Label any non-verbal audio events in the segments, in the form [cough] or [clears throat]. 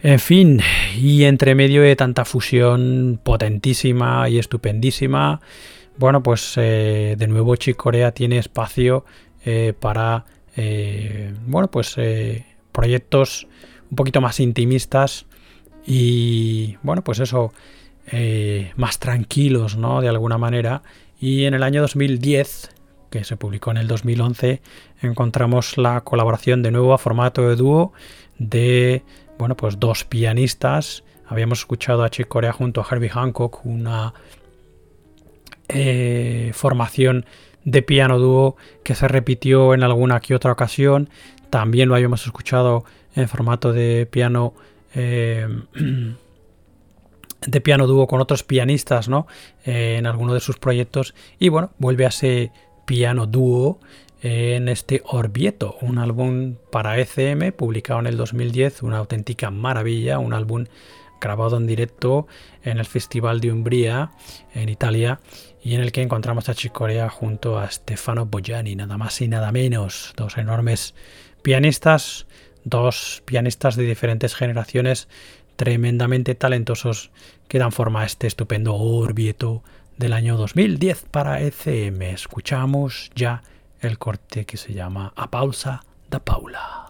En fin, y entre medio de tanta fusión potentísima y estupendísima, bueno, pues eh, de nuevo Chicorea tiene espacio eh, para, eh, bueno, pues proyectos un poquito más intimistas y, bueno, pues eso, más tranquilos, ¿no? De alguna manera. Y en el año 2010, que se publicó en el 2011, encontramos la colaboración de nuevo a formato de dúo de bueno, pues dos pianistas. Habíamos escuchado a Chick Corea junto a Herbie Hancock, una eh, formación de piano dúo que se repitió en alguna que otra ocasión. También lo habíamos escuchado en formato de piano. Eh, [clears throat] de piano dúo con otros pianistas, ¿no? Eh, en alguno de sus proyectos. Y bueno, vuelve a ese piano dúo en este Orvieto, un álbum para ECM publicado en el 2010, una auténtica maravilla, un álbum grabado en directo en el Festival de Umbría en Italia y en el que encontramos a Chicorea junto a Stefano Bogiani, nada más y nada menos, dos enormes pianistas, dos pianistas de diferentes generaciones tremendamente talentosos que dan forma a este estupendo Orvieto del año 2010 para ECM. Escuchamos ya el corte que se llama A Pausa da Paula.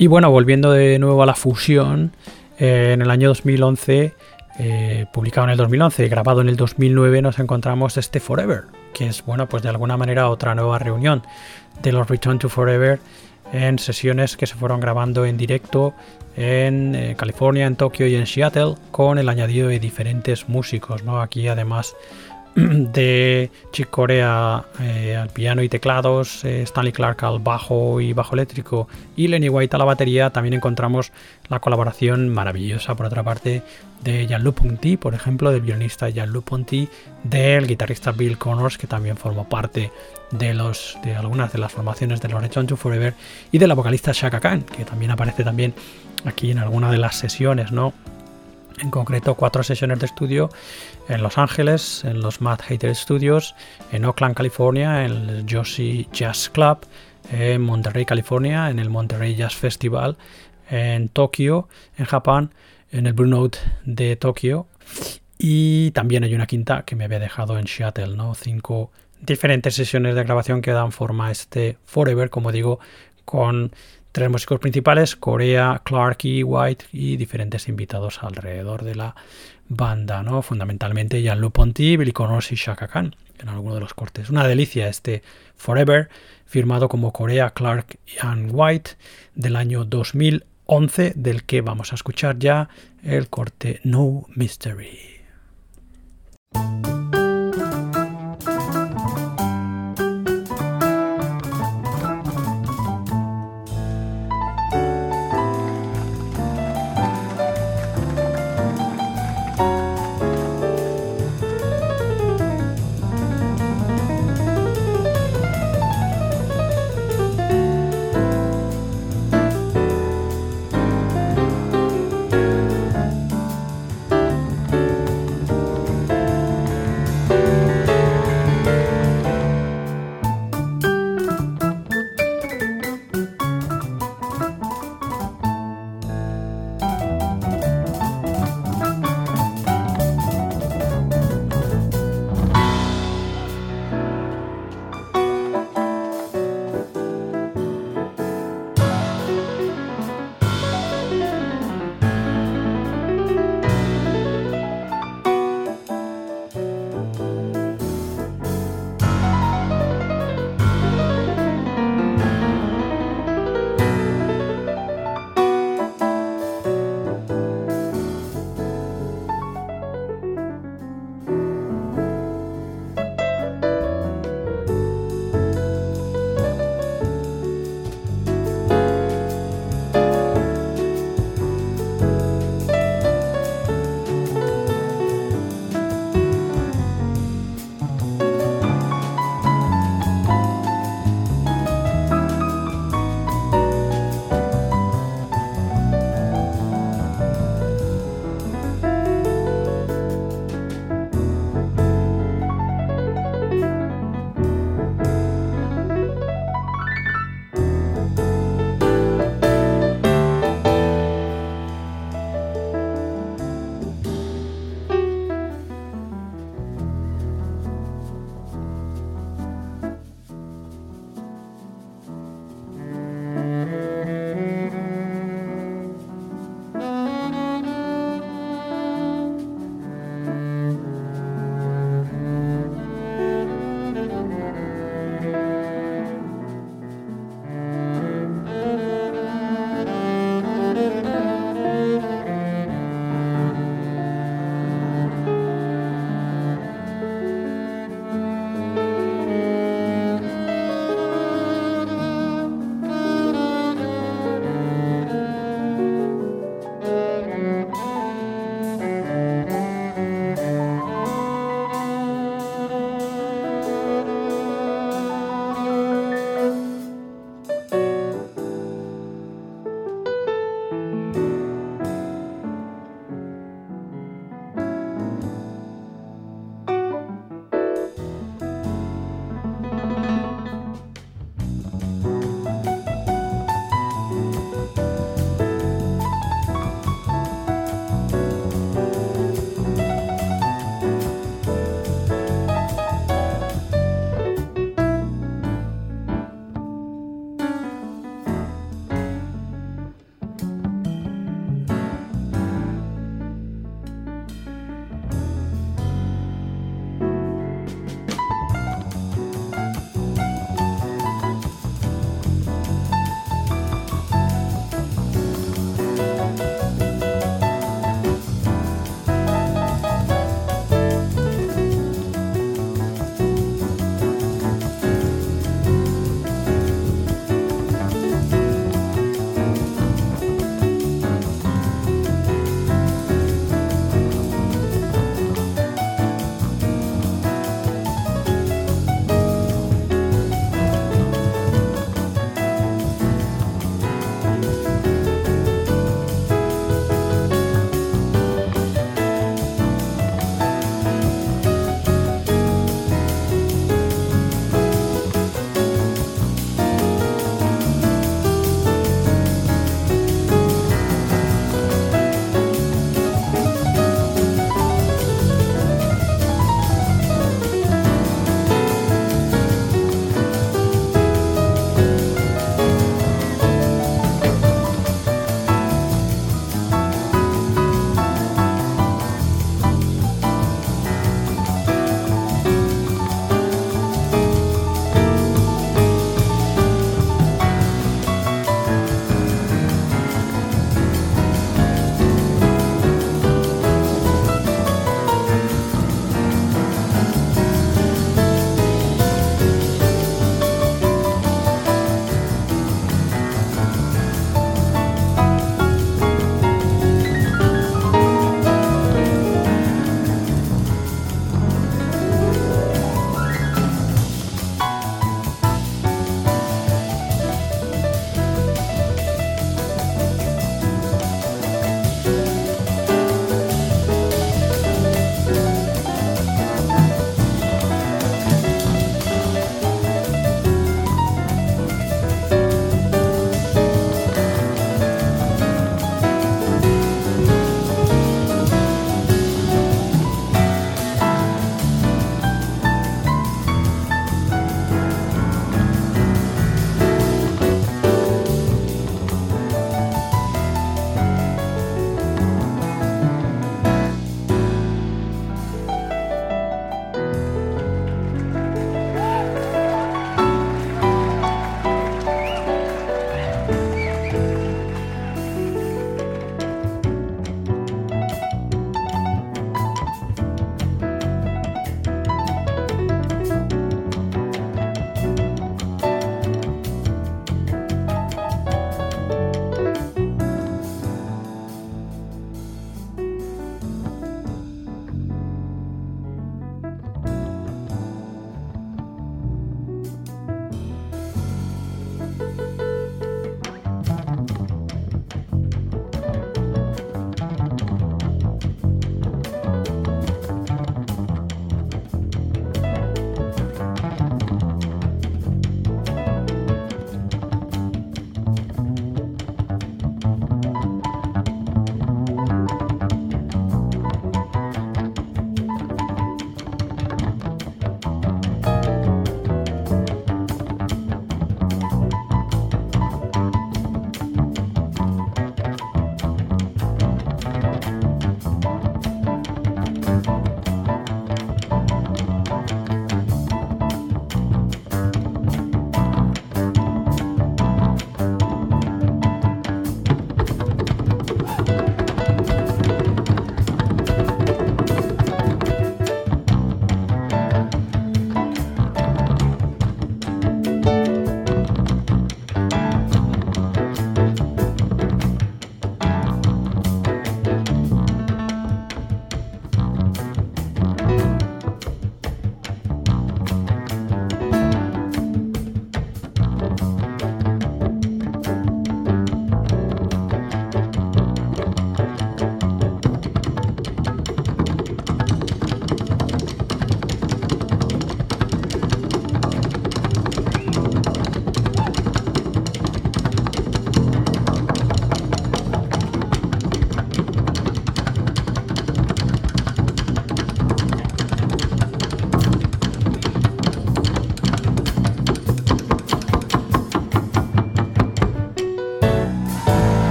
Y bueno, volviendo de nuevo a la fusión, eh, en el año 2011, eh, publicado en el 2011 y grabado en el 2009, nos encontramos este Forever, que es, bueno, pues de alguna manera otra nueva reunión de los Return to Forever en sesiones que se fueron grabando en directo en eh, California, en Tokio y en Seattle, con el añadido de diferentes músicos, ¿no? Aquí además [clears throat] de Chick Corea eh, al piano y teclados, eh, Stanley Clark al bajo y bajo eléctrico y Lenny White a la batería, también encontramos la colaboración maravillosa, por otra parte, de Jean-Luc Ponty, por ejemplo, del violinista Jean-Luc Ponty, del guitarrista Bill Connors, que también formó parte de, los, de algunas de las formaciones de Return to Forever, y de la vocalista Shaka Khan, que también aparece también aquí en alguna de las sesiones, ¿no? En concreto cuatro sesiones de estudio en Los Ángeles, en los Mad Hater Studios, en Oakland, California, en el Josie Jazz Club, en Monterrey, California, en el Monterrey Jazz Festival, en Tokio, en Japón, en el Blue Note de Tokio y también hay una quinta que me había dejado en Seattle, ¿no? Cinco diferentes sesiones de grabación que dan forma a este Forever, como digo, con tres músicos principales, Corea, Clark y White y diferentes invitados alrededor de la banda, ¿no? Fundamentalmente Jean-Luc Ponty, Billy Connors y Shaka Khan en alguno de los cortes. Una delicia este Forever, firmado como Corea, Clark and White del año 2011, del que vamos a escuchar ya el corte No Mystery.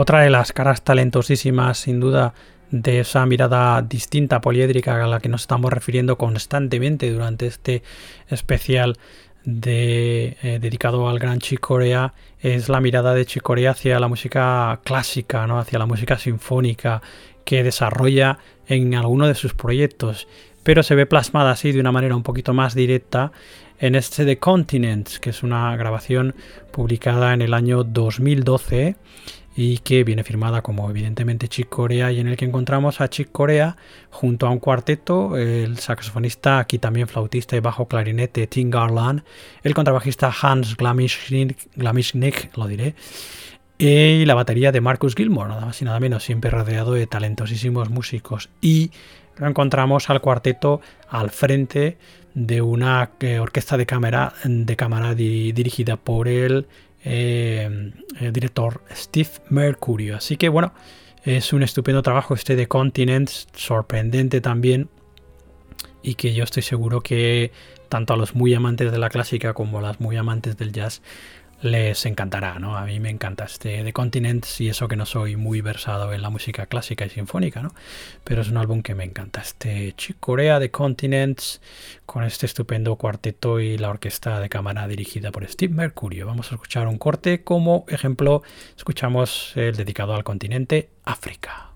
Otra de las caras talentosísimas, sin duda, de esa mirada distinta, poliédrica, a la que nos estamos refiriendo constantemente durante este especial eh, dedicado al gran Chick Corea es la mirada de Chick Corea hacia la música clásica, ¿no? hacia la música sinfónica que desarrolla en alguno de sus proyectos, pero se ve plasmada así de una manera un poquito más directa en este The Continents, que es una grabación publicada en el año 2012 y que viene firmada como evidentemente Chick Corea y en el que encontramos a Chick Corea junto a un cuarteto, el saxofonista, aquí también flautista y bajo clarinete Tim Garland, el contrabajista Hans Glamischnik, lo diré, y la batería de Marcus Gilmore, nada más y nada menos, siempre rodeado de talentosísimos músicos. Y lo encontramos al cuarteto al frente de una eh, orquesta de cámara, de cámara dirigida por el eh, el director Steve Mercurio. Así que bueno, es un estupendo trabajo este de Continents, sorprendente también. Y que yo estoy seguro que tanto a los muy amantes de la clásica como a las muy amantes del jazz les encantará, ¿no? A mí me encanta este The Continents y eso que no soy muy versado en la música clásica y sinfónica, ¿no? Pero es un álbum que me encanta. Este Chick Corea The Continents con este estupendo cuarteto y la orquesta de cámara dirigida por Steve Mercurio. Vamos a escuchar un corte como ejemplo, escuchamos el dedicado al continente África.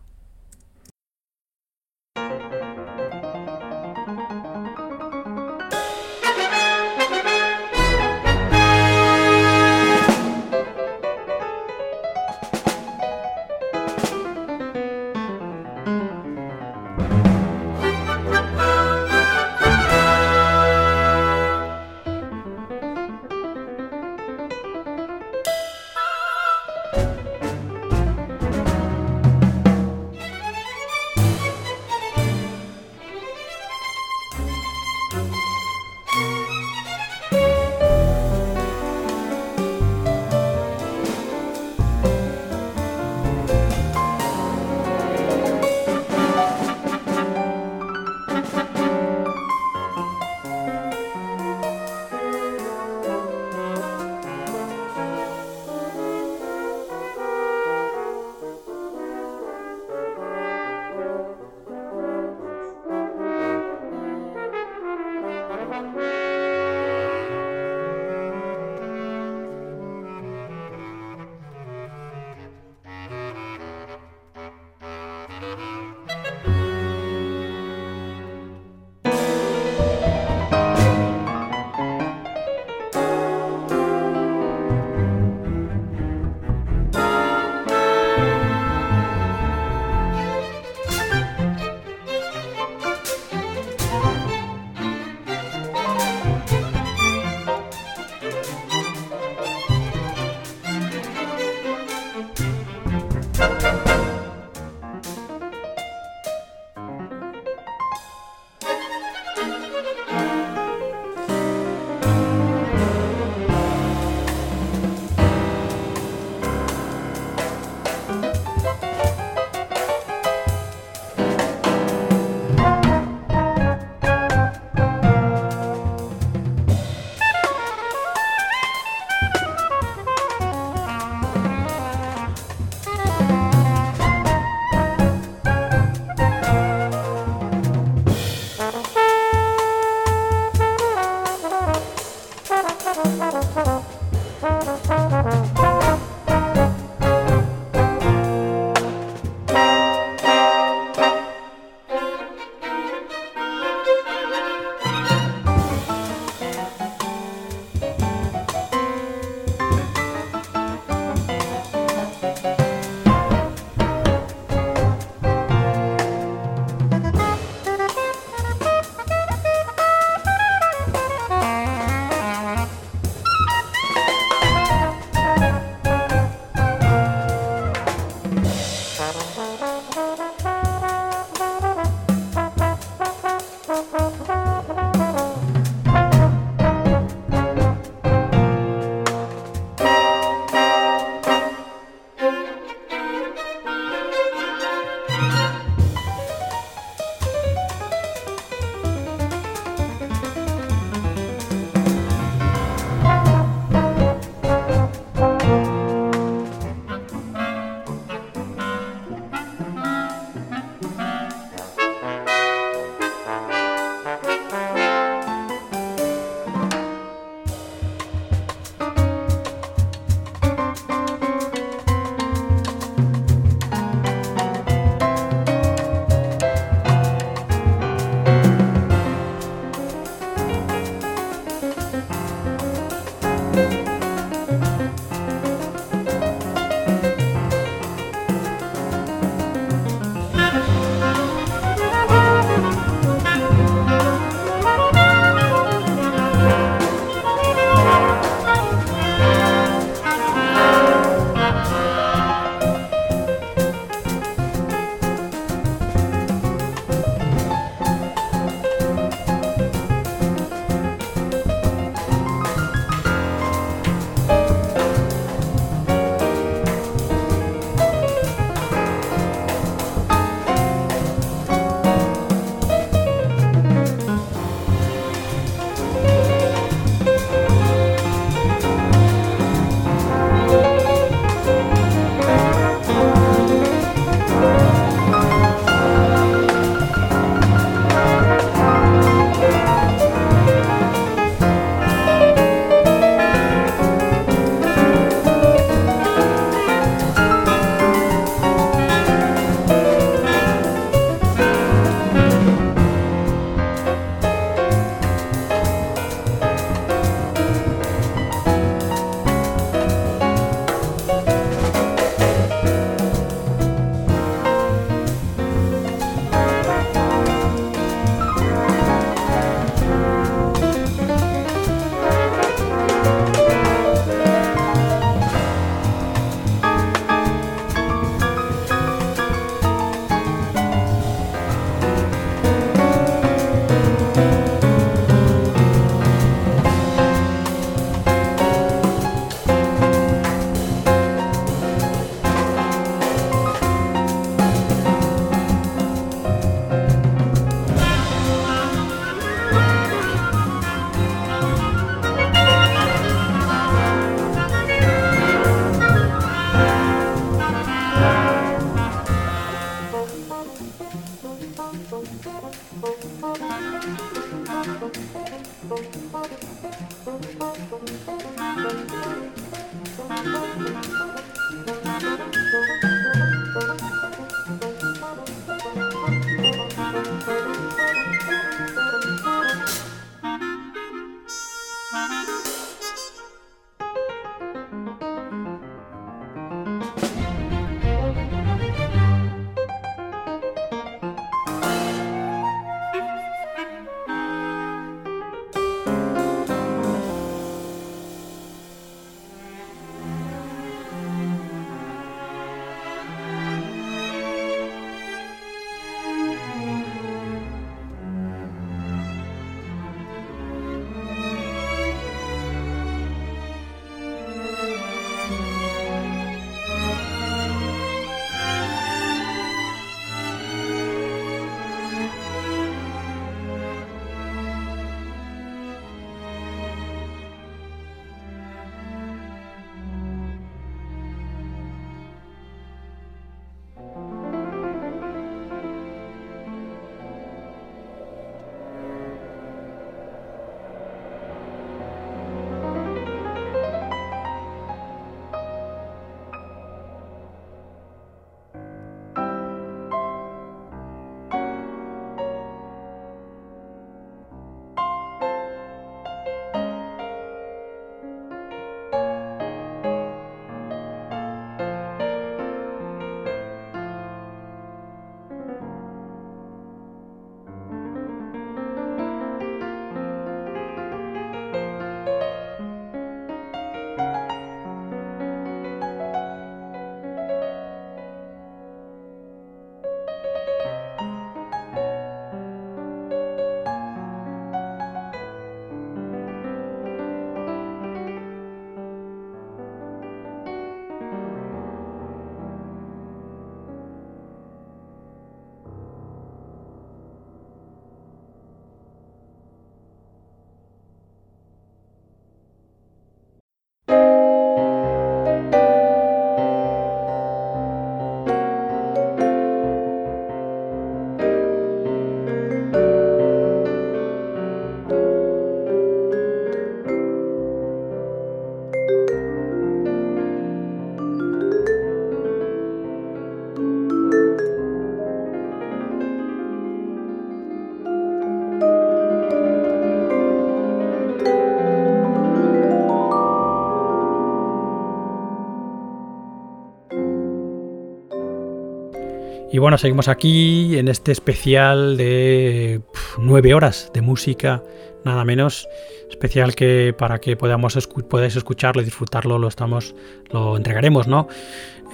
Y bueno, seguimos aquí en este especial de nueve horas de música, nada menos. Especial que para que podamos podáis escucharlo y disfrutarlo, lo estamos, lo entregaremos, ¿no?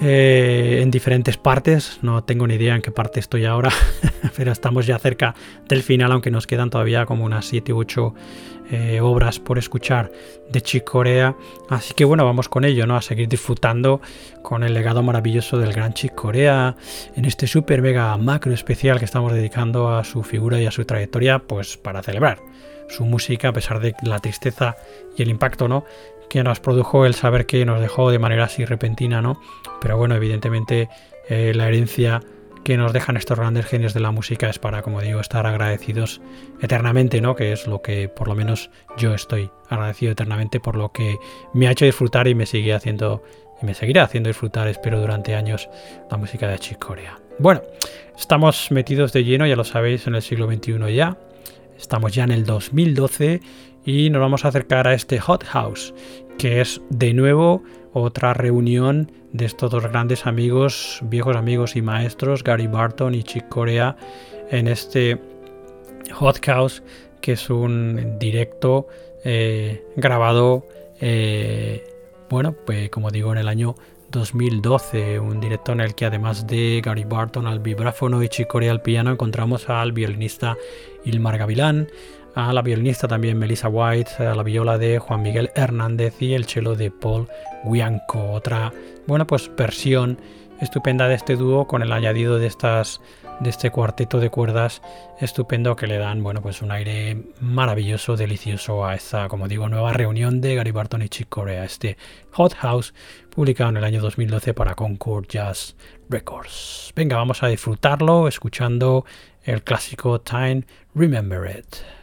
Eh, en diferentes partes. No tengo ni idea en qué parte estoy ahora, [laughs] pero estamos ya cerca del final, aunque nos quedan todavía como unas 7 u 8 eh, obras por escuchar de Chick Corea. Así que bueno, vamos con ello, ¿no? A seguir disfrutando con el legado maravilloso del gran Chick Corea en este super mega macro especial que estamos dedicando a su figura y a su trayectoria, pues para celebrar su música a pesar de la tristeza y el impacto, ¿no? Que nos produjo el saber que nos dejó de manera así repentina, ¿no? Pero bueno, evidentemente eh, la herencia que nos dejan estos grandes genios de la música es para, como digo, estar agradecidos eternamente, ¿no? Que es lo que por lo menos yo estoy agradecido eternamente por lo que me ha hecho disfrutar y me sigue haciendo y me seguirá haciendo disfrutar, espero, durante años la música de Chicorea. Bueno, estamos metidos de lleno, ya lo sabéis, en el siglo XXI ya. Estamos ya en el 2012 y nos vamos a acercar a este Hot House, que es de nuevo otra reunión de estos dos grandes amigos, viejos amigos y maestros, Gary Barton y Chick Corea, en este Hot House, que es un directo eh, grabado, eh, bueno, pues como digo, en el año 2012, un directo en el que además de Gary Barton al vibráfono y Chick Corea al piano, encontramos al violinista Ilmar Gavilán, a la violinista también Melissa White, a la viola de Juan Miguel Hernández y el cello de Paul Guianco. Otra, bueno, pues versión estupenda de este dúo con el añadido de estas de este cuarteto de cuerdas estupendo que le dan, bueno, pues un aire maravilloso, delicioso a esta, como digo, nueva reunión de Gary Barton y Chick Corea, este Hot House publicado en el año 2012 para Concord Jazz Records. Venga, vamos a disfrutarlo escuchando el clásico Time Remember It.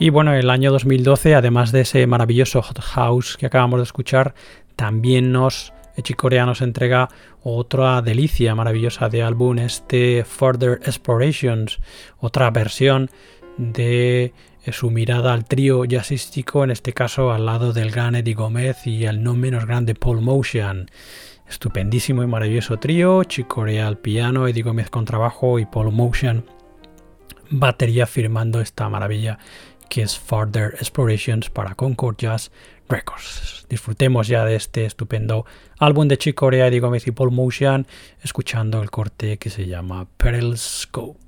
Y bueno, el año 2012, además de ese maravilloso Hot House que acabamos de escuchar, también nos Echicorea nos entrega otra delicia maravillosa de álbum, este Further Explorations, otra versión de su mirada al trío jazzístico, en este caso al lado del gran Eddie Gómez y el no menos grande Paul Motion. Estupendísimo y maravilloso trío, Chicorea al piano, Eddie Gómez con trabajo y Paul Motion batería firmando esta maravilla que es Further Explorations para Concord Jazz Records. Disfrutemos ya de este estupendo álbum de Chick Corea y Gomez y Paul Motion, escuchando el corte que se llama Periscope.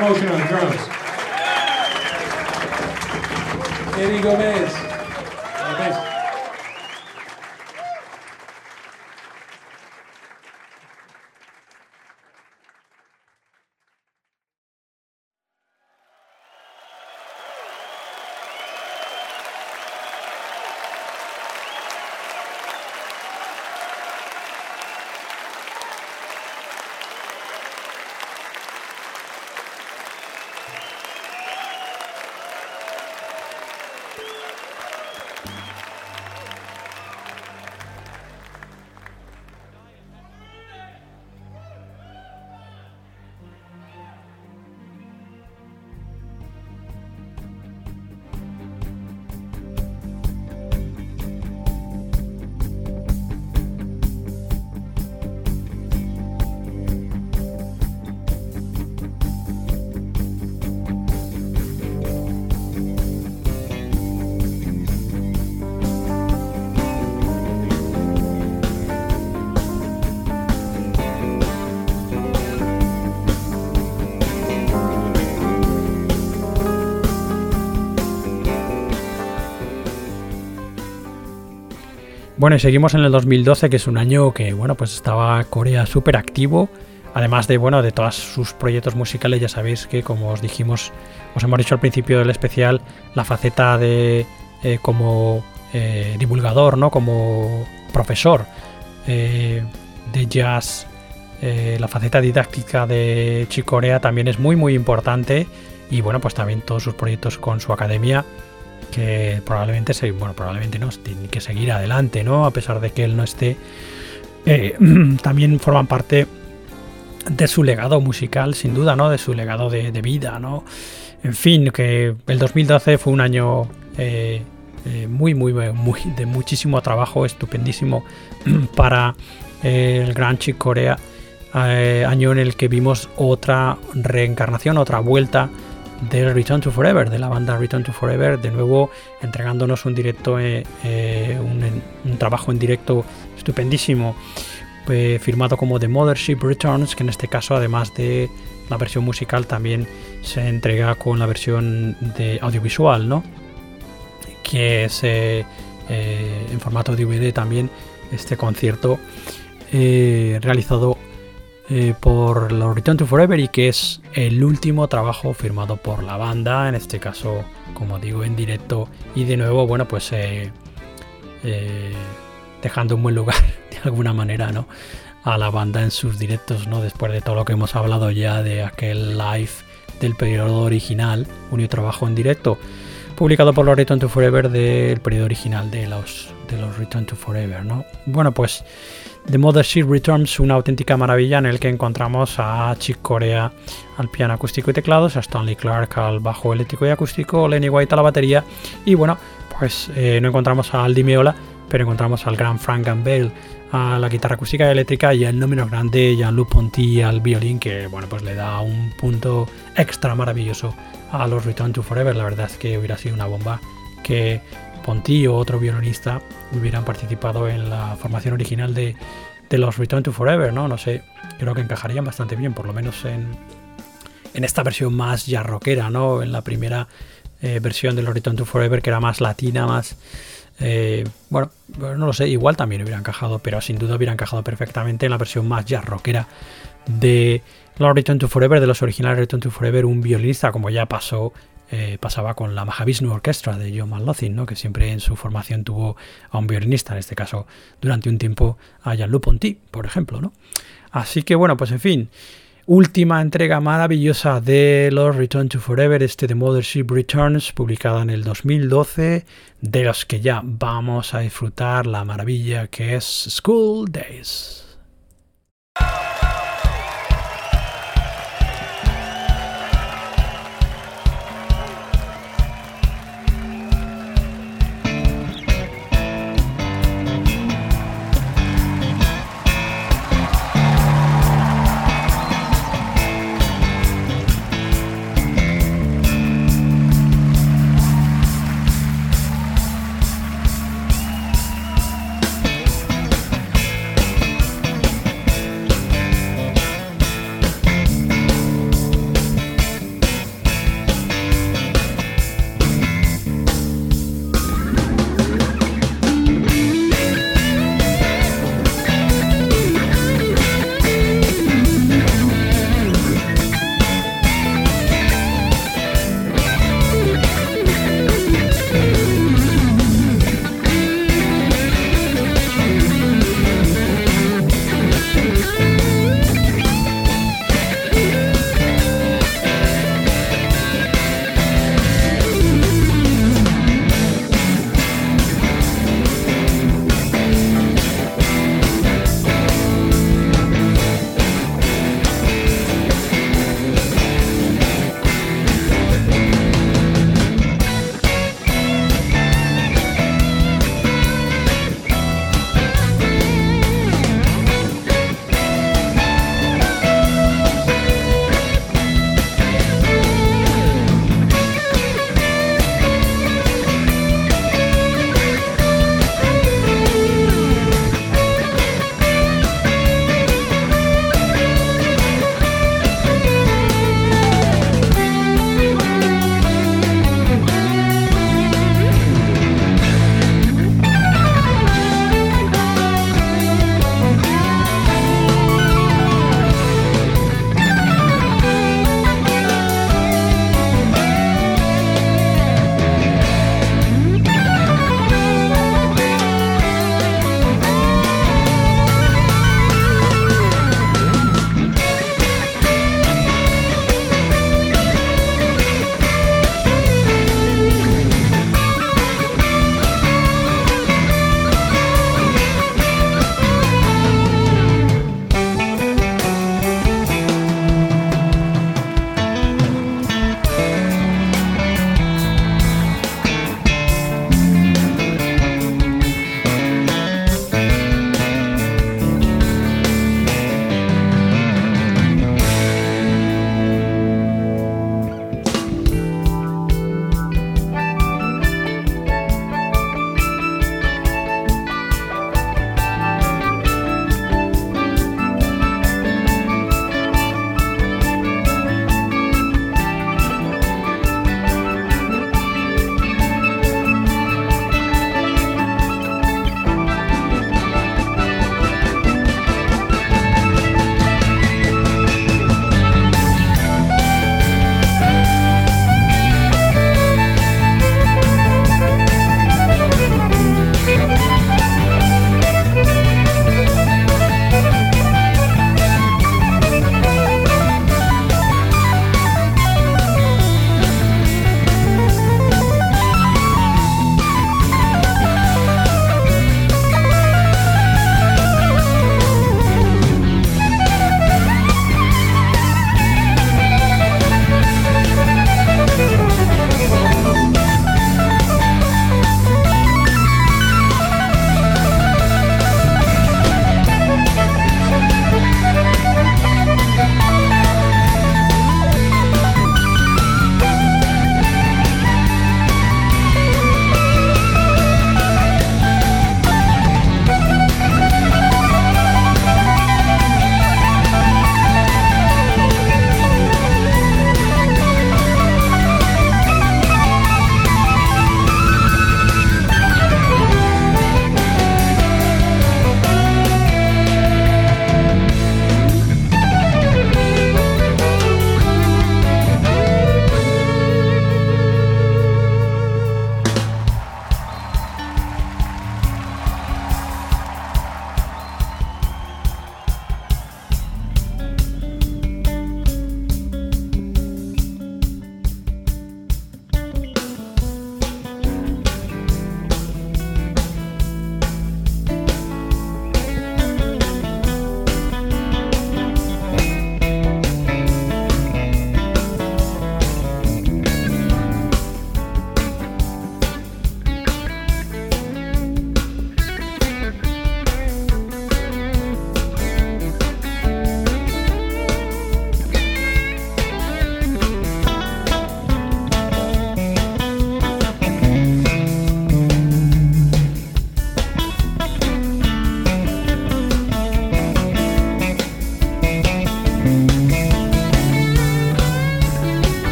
Motion on the drums. Eddie Gomez. Bueno, y seguimos en el 2012, que es un año que, bueno, pues estaba Corea súper activo. Además de, bueno, de todos sus proyectos musicales, ya sabéis que, como os dijimos, os hemos dicho al principio del especial, la faceta de eh, como eh, divulgador, ¿no? Como profesor eh, de jazz, la faceta didáctica de Chicorea también es muy, muy importante. Y bueno, pues también todos sus proyectos con su academia que probablemente, se, bueno, probablemente no, tiene que seguir adelante, ¿no? A pesar de que él no esté, eh, [clears throat] también forman parte de su legado musical, sin duda, ¿no? De su legado de, vida, ¿no? En fin, que el 2012 fue un año eh, eh, muy, muy, muy, de muchísimo trabajo, estupendísimo [clears throat] para el Gran Chick Corea, año en el que vimos otra reencarnación, otra vuelta del Return to Forever, de la banda Return to Forever, de nuevo entregándonos un directo, eh, eh, un, trabajo en directo estupendísimo, eh, firmado como The Mothership Returns, que en este caso, además de la versión musical, también se entrega con la versión de audiovisual, ¿no? que es eh, eh, en formato DVD también este concierto eh, por los Return to Forever y que es el último trabajo firmado por la banda, en este caso, como digo, en directo y de nuevo, bueno, pues dejando un buen lugar [laughs] de alguna manera, ¿no? A la banda en sus directos, ¿no? Después de todo lo que hemos hablado ya de aquel live del periodo original, un trabajo en directo publicado por los Return to Forever del periodo original de los, de los Return to Forever. ¿no? Bueno, pues The Mothership Returns, una auténtica maravilla en el que encontramos a Chick Corea al piano acústico y teclados, a Stanley Clark al bajo eléctrico y acústico, Lenny White a la batería y bueno, pues eh, no encontramos a Aldi Meola, pero encontramos al gran Frank Gambale a la guitarra acústica y eléctrica y el no menos grande Jean-Luc Ponty al violín que bueno pues le da un punto extra maravilloso a los Return to Forever. La verdad es que hubiera sido una bomba que Ponty o otro violinista hubieran participado en la formación original de, los Return to Forever, ¿no? No sé, creo que encajarían bastante bien, por lo menos en, en esta versión más ya rockera, ¿no? En la primera eh, versión de los Return to Forever, que era más latina, más... Eh, bueno, no lo sé, igual también hubiera encajado, pero sin duda hubiera encajado perfectamente en la versión más jazz rockera de los Return to Forever, de los originales Return to Forever, un violinista como ya pasó eh, pasaba con la Mahavishnu Orchestra de John McLaughlin, ¿no? que siempre en su formación tuvo a un violinista, en este caso durante un tiempo a Jean-Luc Ponty, por ejemplo. ¿no? Así que bueno, pues en fin, última entrega maravillosa de los Return to Forever, este de Mothership Returns, publicada en el 2012, de los que ya vamos a disfrutar la maravilla que es School Days.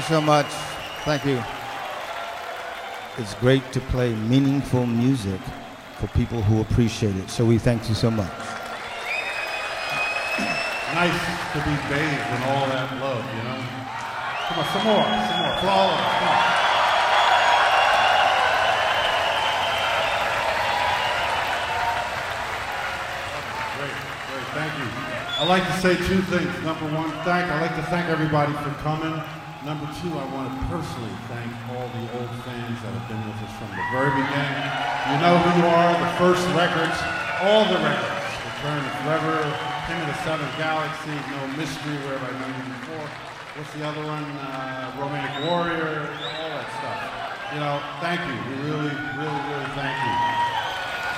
You so much. Thank you. It's great to play meaningful music for people who appreciate it. So we thank you so much. Nice to be bathed in all that love, you know? Come on, some more, some more. Flawless. Come on. Great, great, thank you. I'd like to say two things. Number one, thank, I'd like to thank everybody for coming. Number two, I want to personally thank all the old fans that have been with us from the very beginning. You know who you are, the first records, all the records. Return to Forever, King of the Seventh Galaxy, No Mystery, Where Have I Known You Before? What's the other one? Uh, Romantic Warrior, all that stuff. You know, thank you. We really, really, really thank you.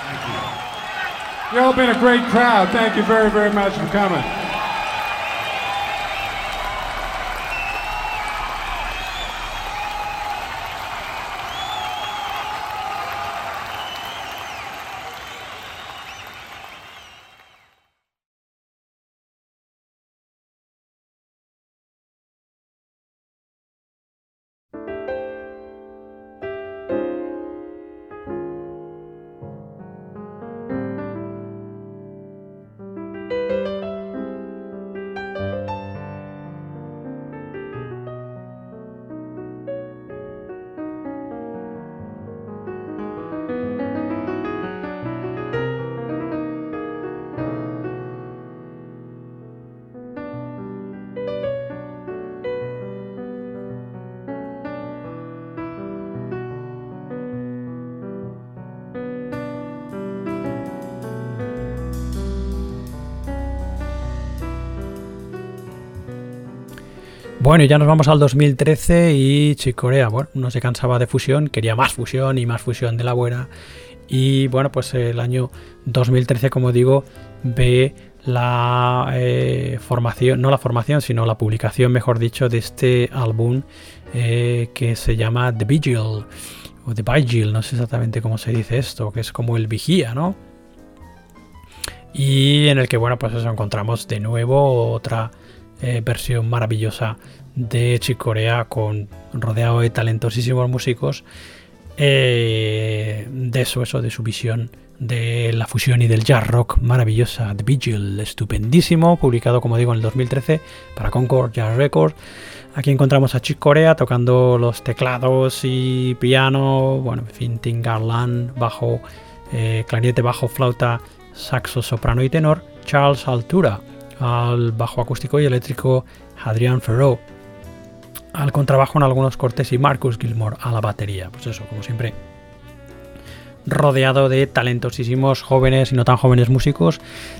Thank you. You all been a great crowd. Thank you very, very much for coming. Bueno, y ya nos vamos al 2013 y Chicorea, bueno, no se cansaba de fusión, quería más fusión y más fusión de la buena. Y bueno, pues el año 2013, como digo, ve la eh, formación, no la formación, sino la publicación, mejor dicho, de este álbum eh, que se llama The Vigil, o The Vigil, no sé exactamente cómo se dice esto, que es como el vigía, ¿no? Y en el que, bueno, pues eso encontramos de nuevo otra eh, versión maravillosa de Chicorea con rodeado de talentosísimos músicos eh, de eso, eso, de su visión de la fusión y del jazz rock maravillosa, The Vigil, estupendísimo, publicado como digo en el 2013 para Concord Jazz Records. Aquí encontramos a Chick Corea tocando los teclados y piano, bueno, en fin, Tim Garland, bajo, eh, clarinete, bajo, flauta, saxo, soprano y tenor, Charles Altura al bajo acústico y eléctrico, Adrian Ferro al contrabajo en algunos cortes y Marcus Gilmore a la batería. Pues eso, como siempre, rodeado de talentosísimos jóvenes y no tan jóvenes músicos.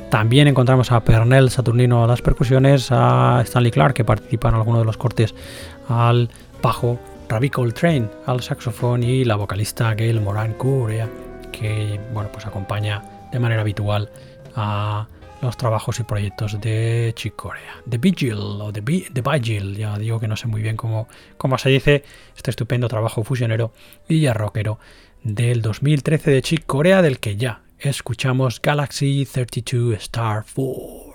También encontramos a Pernell Saturnino a las percusiones, a Stanley Clark que participa en algunos de los cortes al bajo, Ravi Coltrane al saxofón y la vocalista Gail Moran Curea que bueno pues acompaña de manera habitual a trabajos y proyectos de Chick Corea. The Vigil o The, The Vigil, ya digo que no sé muy bien cómo, cómo se dice, este estupendo trabajo fusionero y ya rockero del 2013 de Chick Corea, del que ya escuchamos Galaxy 32 Star 4.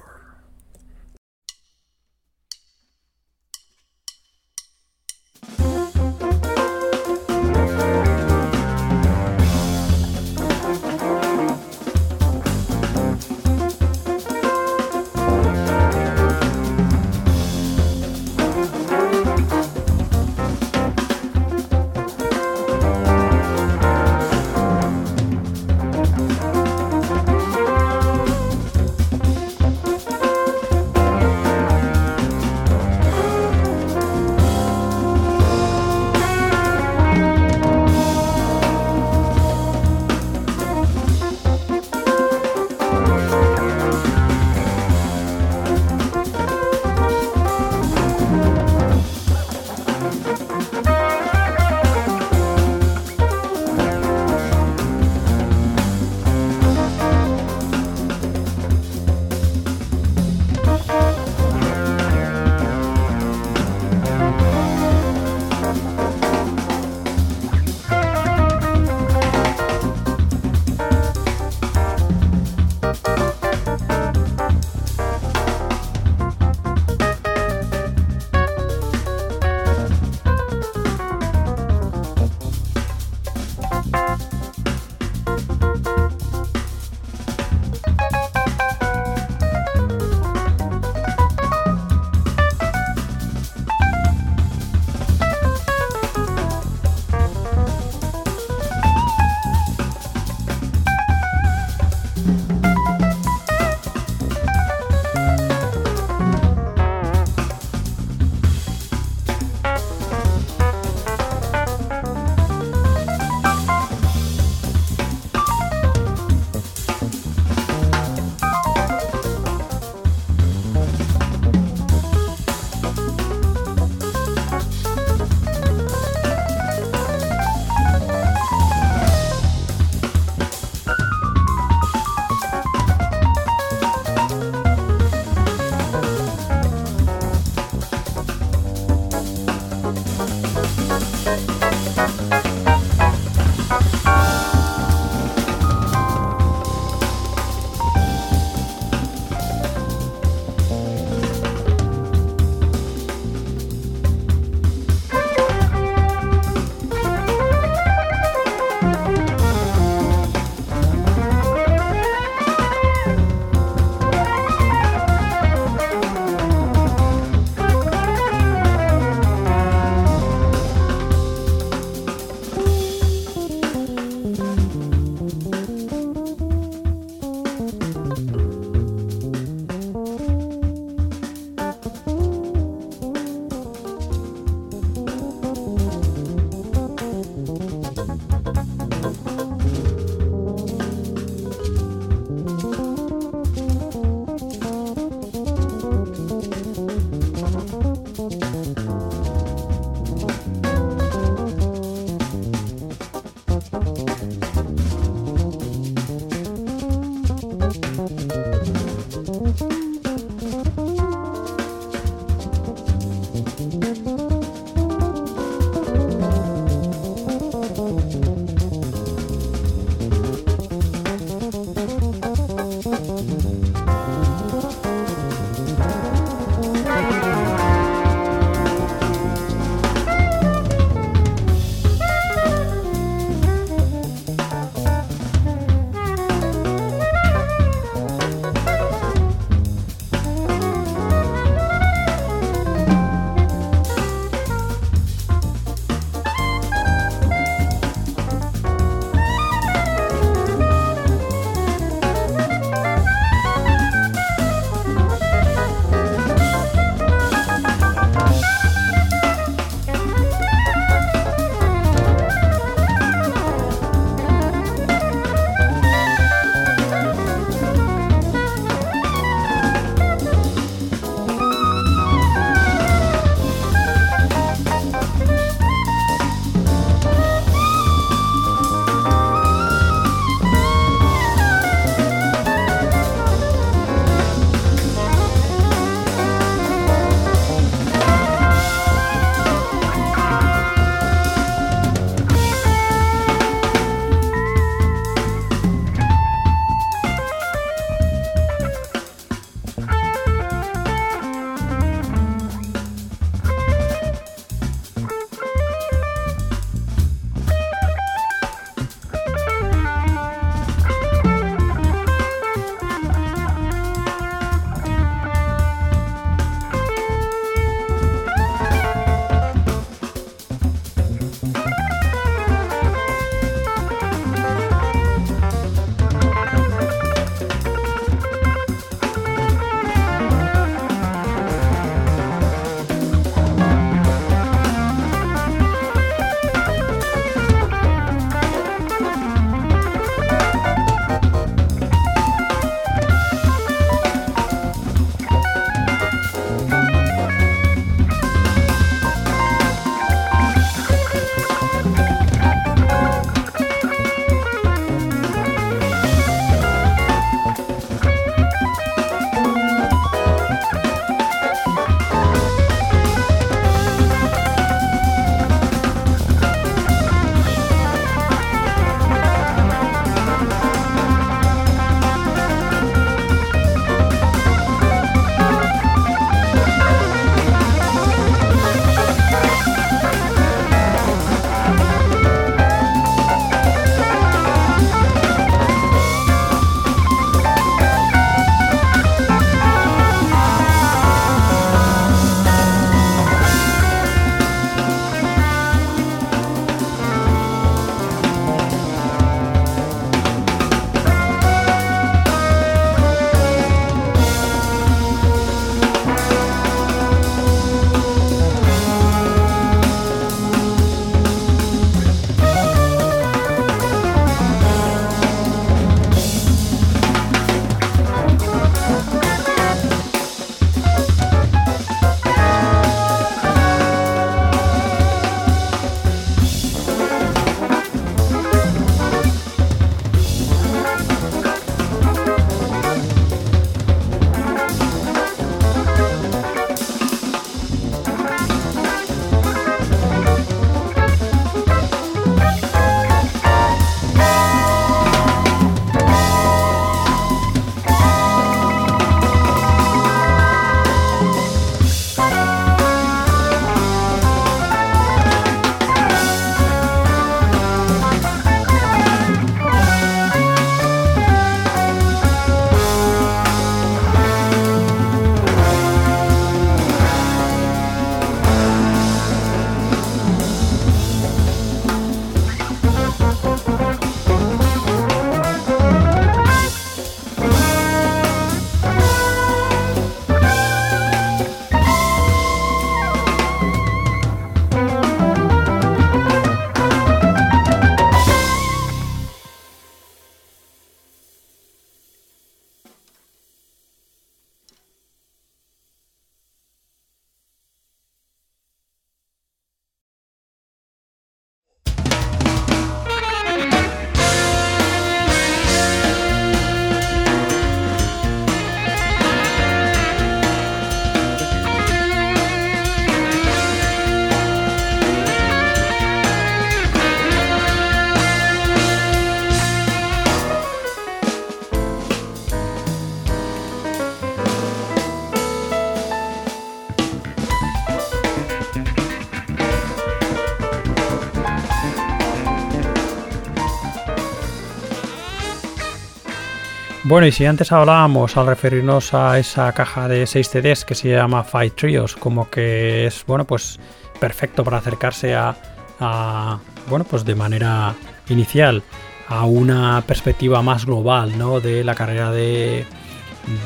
Bueno, y si antes hablábamos al referirnos a esa caja de 6 CDs que se llama Five Trios, como que es, bueno, pues perfecto para acercarse a, bueno, pues de manera inicial a una perspectiva más global, ¿no? De la carrera de,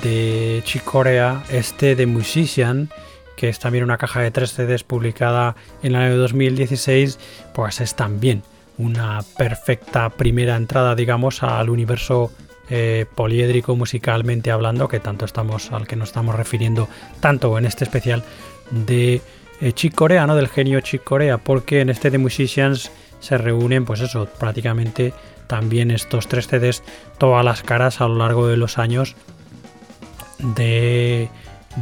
de Chick Corea, este de Musician, que es también una caja de 3 CDs publicada en el año 2016, pues es también una perfecta primera entrada, digamos, al universo eh, poliédrico musicalmente hablando, que tanto estamos al que nos estamos refiriendo, tanto en este especial de eh, Chick Corea. Del genio Chick Corea, porque en este de Musicians se reúnen, pues eso, prácticamente también estos tres CDs, todas las caras a lo largo de los años de,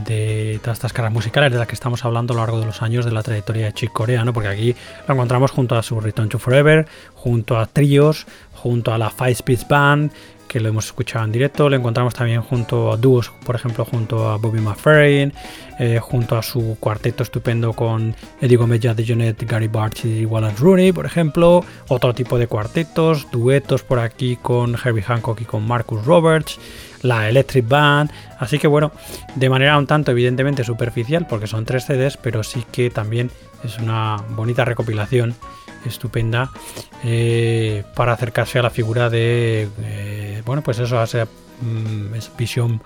de todas estas caras musicales de las que estamos hablando a lo largo de los años de la trayectoria de Chick Corea, ¿no? Porque aquí lo encontramos junto a su Return to Forever, junto a Trios, junto a la Five Speed Band, que lo hemos escuchado en directo. Lo encontramos también junto a dúos, por ejemplo, junto a Bobby McFerrin, eh, junto a su cuarteto estupendo con Eddie Gomez, de Gary Bartz y Wallace Rooney, por ejemplo. Otro tipo de cuartetos, duetos por aquí con Herbie Hancock y con Marcus Roberts. La Electric Band, así que bueno, de manera un tanto evidentemente superficial, porque son tres CDs, pero sí que también es una bonita recopilación estupenda eh, para acercarse a la figura de, eh, bueno, pues eso, esa mm, visión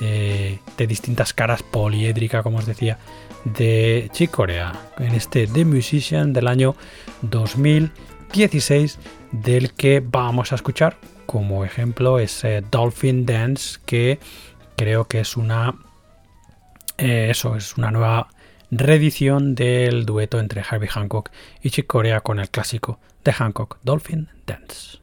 de, distintas caras poliédrica, como os decía, de Chick Corea, en este The Musician del año 2016, del que vamos a escuchar como ejemplo ese Dolphin Dance, que creo que es una, eh, eso, es una nueva reedición del dueto entre Harvey Hancock y Chick Corea con el clásico de Hancock, Dolphin Dance.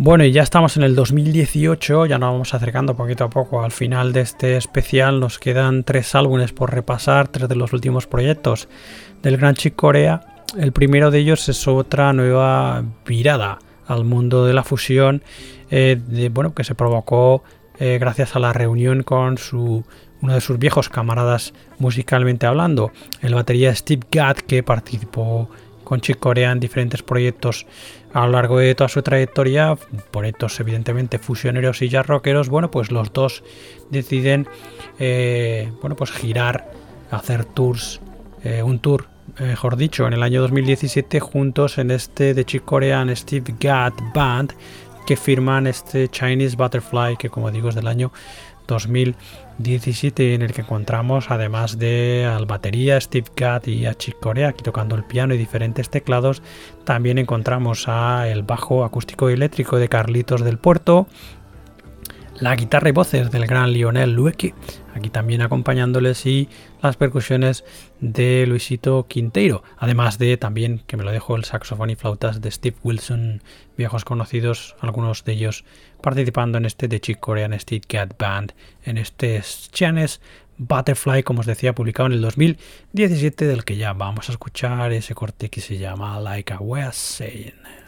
Bueno, y ya estamos en el 2018, ya nos vamos acercando poquito a poco al final de este especial. Nos quedan tres álbumes por repasar, tres de los últimos proyectos del Gran Chick Corea. El primero de ellos es otra nueva virada al mundo de la fusión, eh, bueno, que se provocó eh, gracias a la reunión con su uno de sus viejos camaradas musicalmente hablando, el batería Steve Gadd, que participó con Chick Corea en diferentes proyectos a lo largo de toda su trayectoria, proyectos evidentemente fusioneros y jazz rockeros, bueno, pues los dos deciden, eh, bueno, pues girar, hacer tours, eh, un tour, mejor dicho, en el año 2017 juntos en este de Chick Corean Steve Gadd Band, que firman este Chinese Butterfly, que como digo es del año 2017 en el que encontramos además de al batería Steve Gadd y a Chick Corea aquí tocando el piano y diferentes teclados también encontramos a el bajo acústico y eléctrico de Carlitos del Puerto la guitarra y voces del gran Lionel Luecki, aquí también acompañándoles, y las percusiones de Luisito Quinteiro, además de también, que me lo dejo, el saxofón y flautas de Steve Wilson, viejos conocidos, algunos de ellos participando en este The Chick Korean State Cat Band, en este Chanes Butterfly, como os decía, publicado en el 2017, del que ya vamos a escuchar ese corte que se llama Like a Was Saying.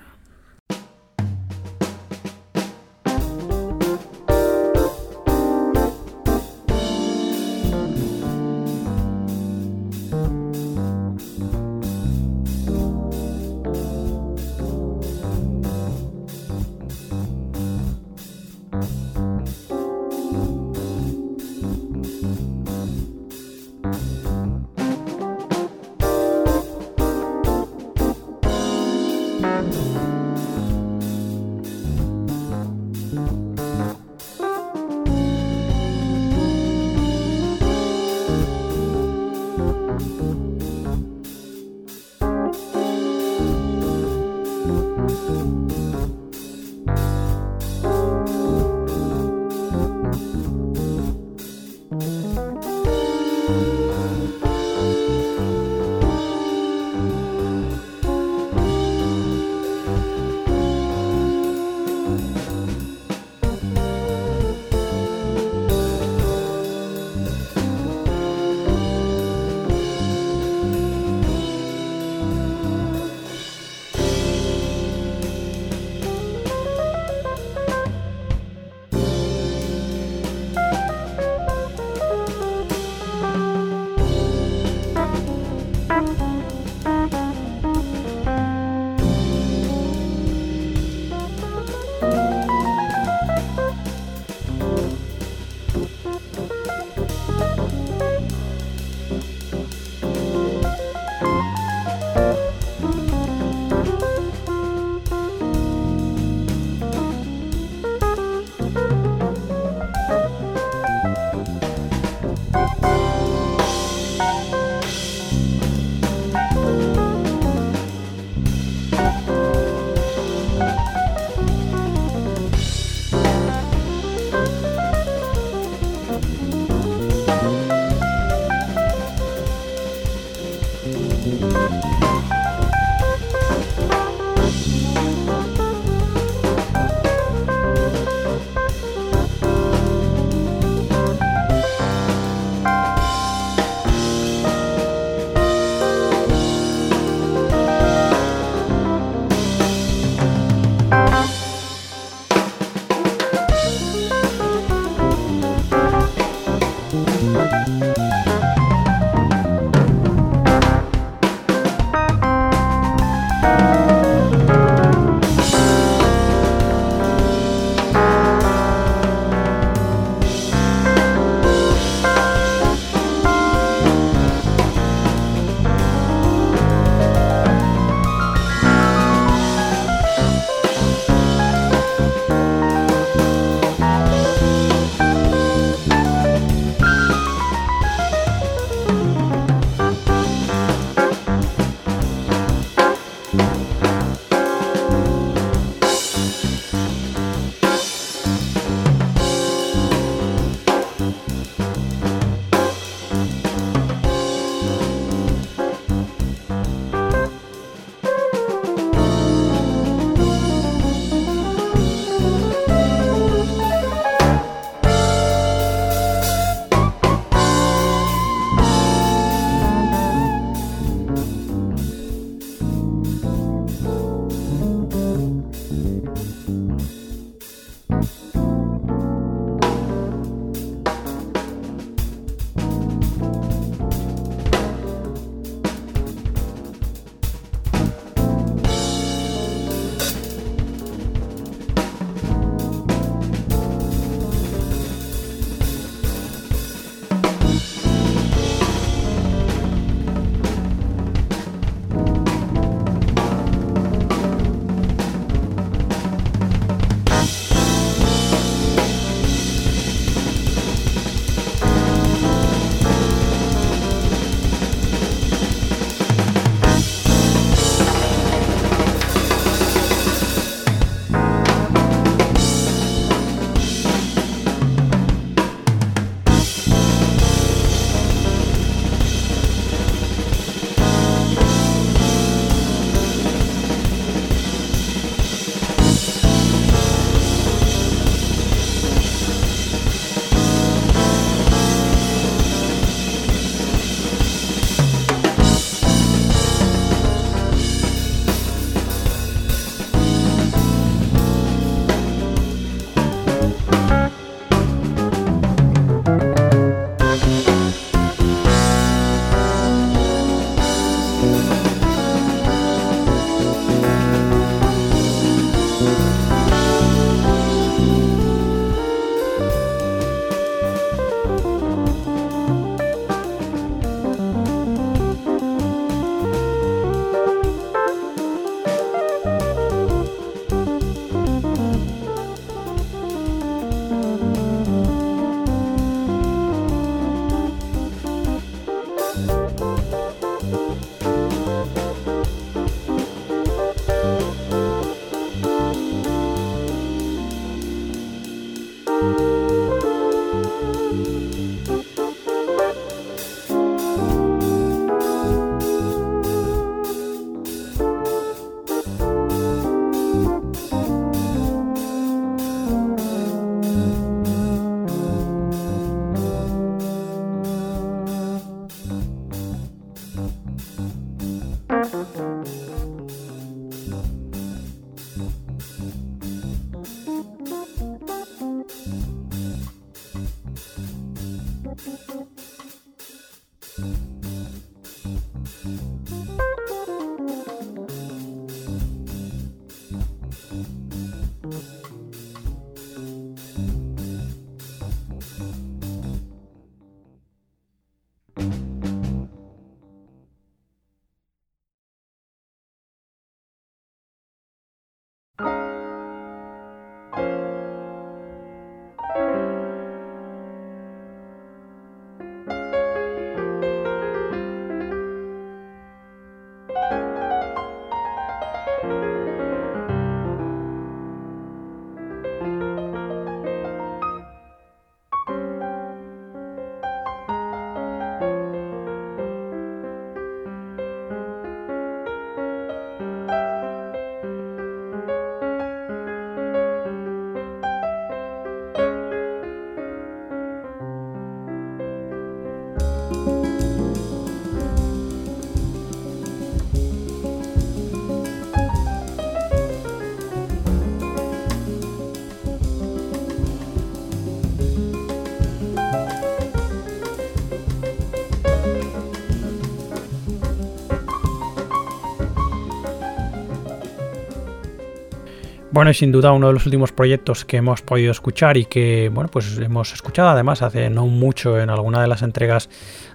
Bueno, y sin duda uno de los últimos proyectos que hemos podido escuchar y que, bueno, pues hemos escuchado además hace no mucho en alguna de las entregas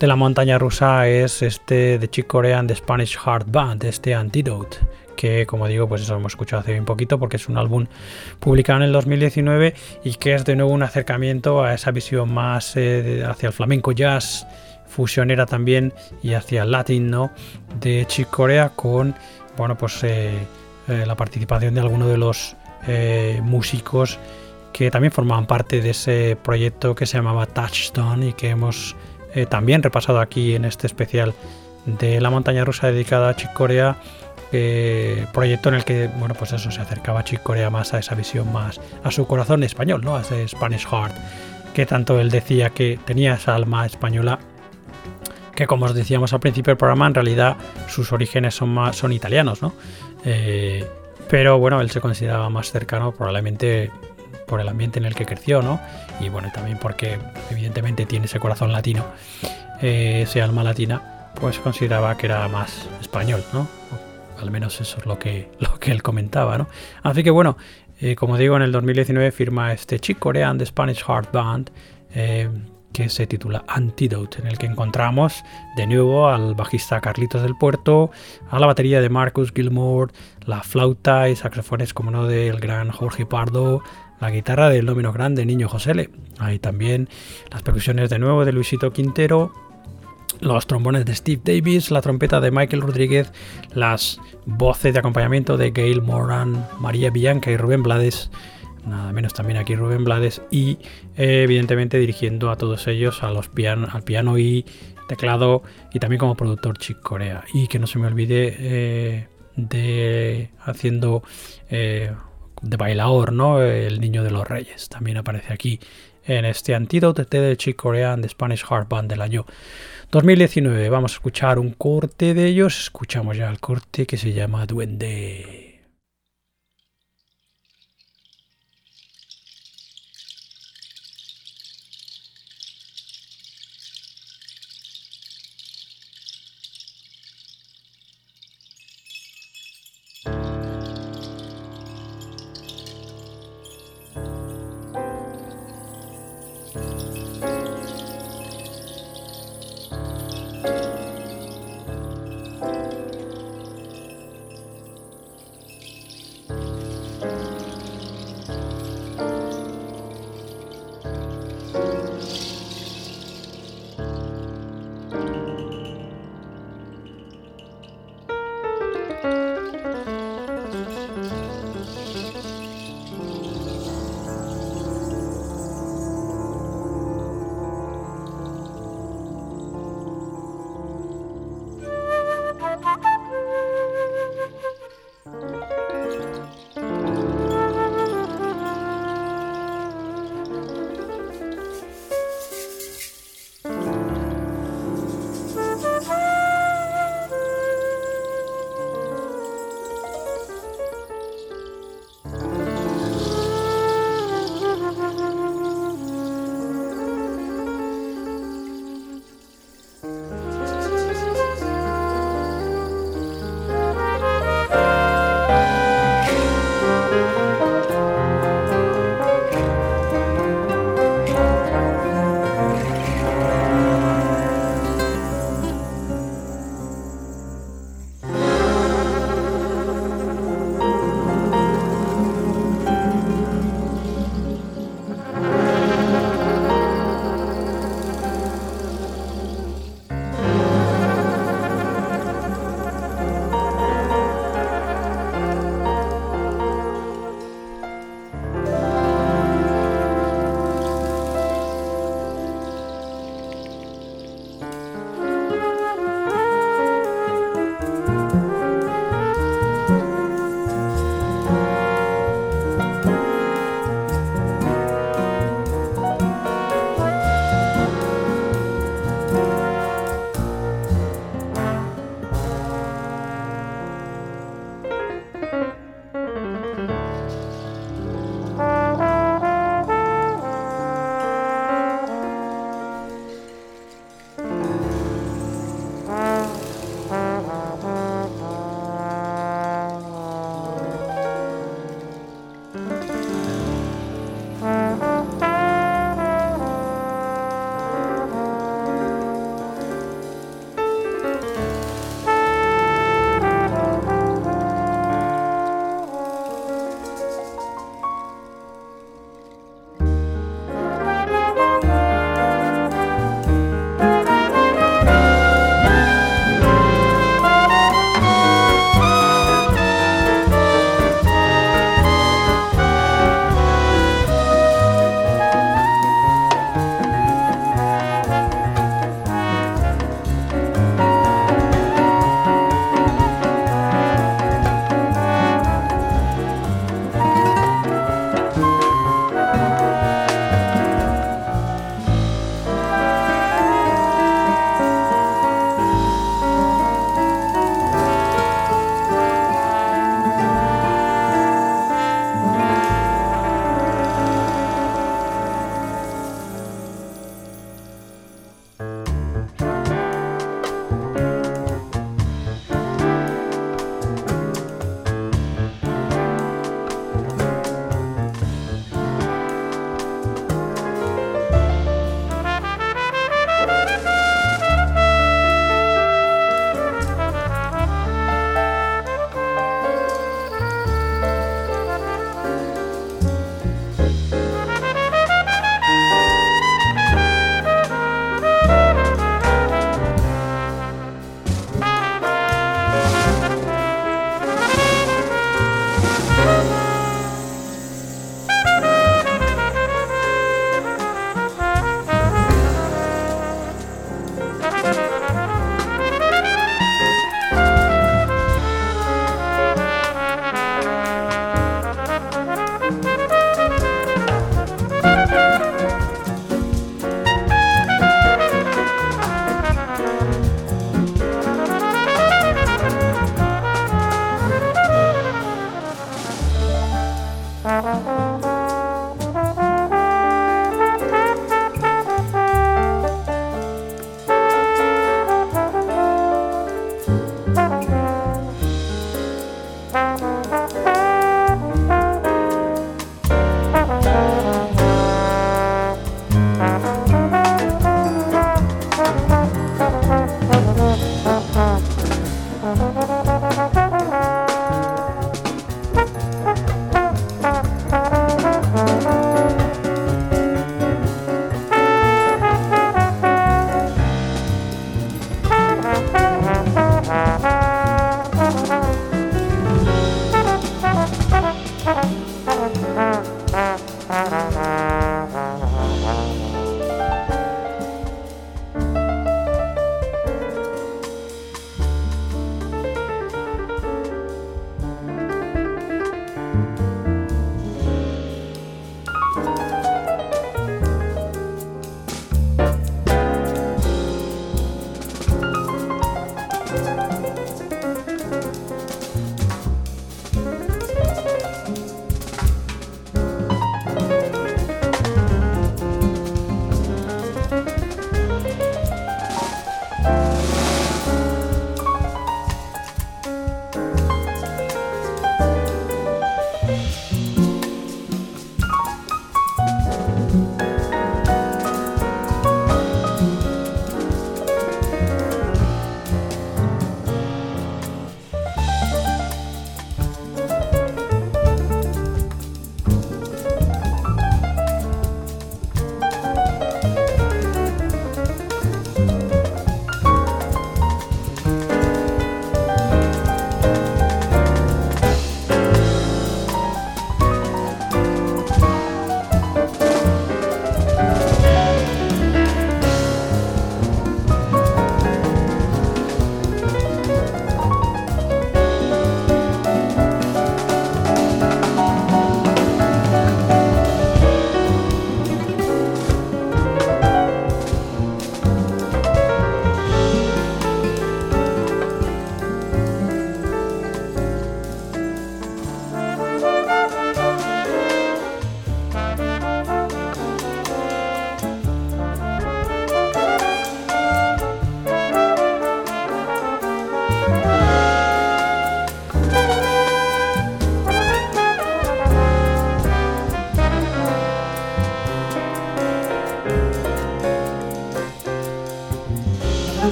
de la montaña rusa es este de Chick Corean The Spanish Heart Band, este Antidote, que como digo, pues eso hemos escuchado hace bien poquito porque es un álbum publicado en el 2019 y que es de nuevo un acercamiento a esa visión más eh, hacia el flamenco jazz, fusionera también y hacia el latín, ¿no? De Chick Corea con, bueno, pues... Eh, eh, la participación de algunos de los eh, músicos que también formaban parte de ese proyecto que se llamaba Touchstone y que hemos eh, también repasado aquí en este especial de la montaña rusa dedicada a Chick Corea. proyecto en el que bueno pues eso se acercaba a Chick Corea más a esa visión más a su corazón español no a ese Spanish Heart que tanto él decía que tenía esa alma española que como os decíamos al principio del programa en realidad sus orígenes son más son italianos no eh, pero bueno, él se consideraba más cercano probablemente por el ambiente en el que creció, ¿no? Y bueno, también porque evidentemente tiene ese corazón latino, eh, ese alma latina, pues consideraba que era más español, ¿no? Al menos eso es lo que, [laughs] lo que él comentaba, ¿no? Así que bueno, eh, como digo, en el 2019 firma este chico Corean The Spanish Heart Band, que se titula Antidote, en el que encontramos de nuevo al bajista Carlitos del Puerto, a la batería de Marcus Gilmore, la flauta y saxofones como no del gran Jorge Pardo, la guitarra del no grande Niño Josele, hay también las percusiones de nuevo de Luisito Quintero, los trombones de Steve Davis, la trompeta de Michael Rodríguez, las voces de acompañamiento de Gail Moran, María Bianca y Rubén Blades, nada menos también aquí Rubén Blades y eh, evidentemente dirigiendo a todos ellos a los al piano y teclado y también como productor Chick Corea. Y que no se me olvide eh, de haciendo eh, de bailador no el niño de los reyes también aparece aquí en este antídoto de Chick Corea de Spanish Heart Band del año 2019 vamos a escuchar un corte de ellos. Escuchamos ya el corte que se llama Duende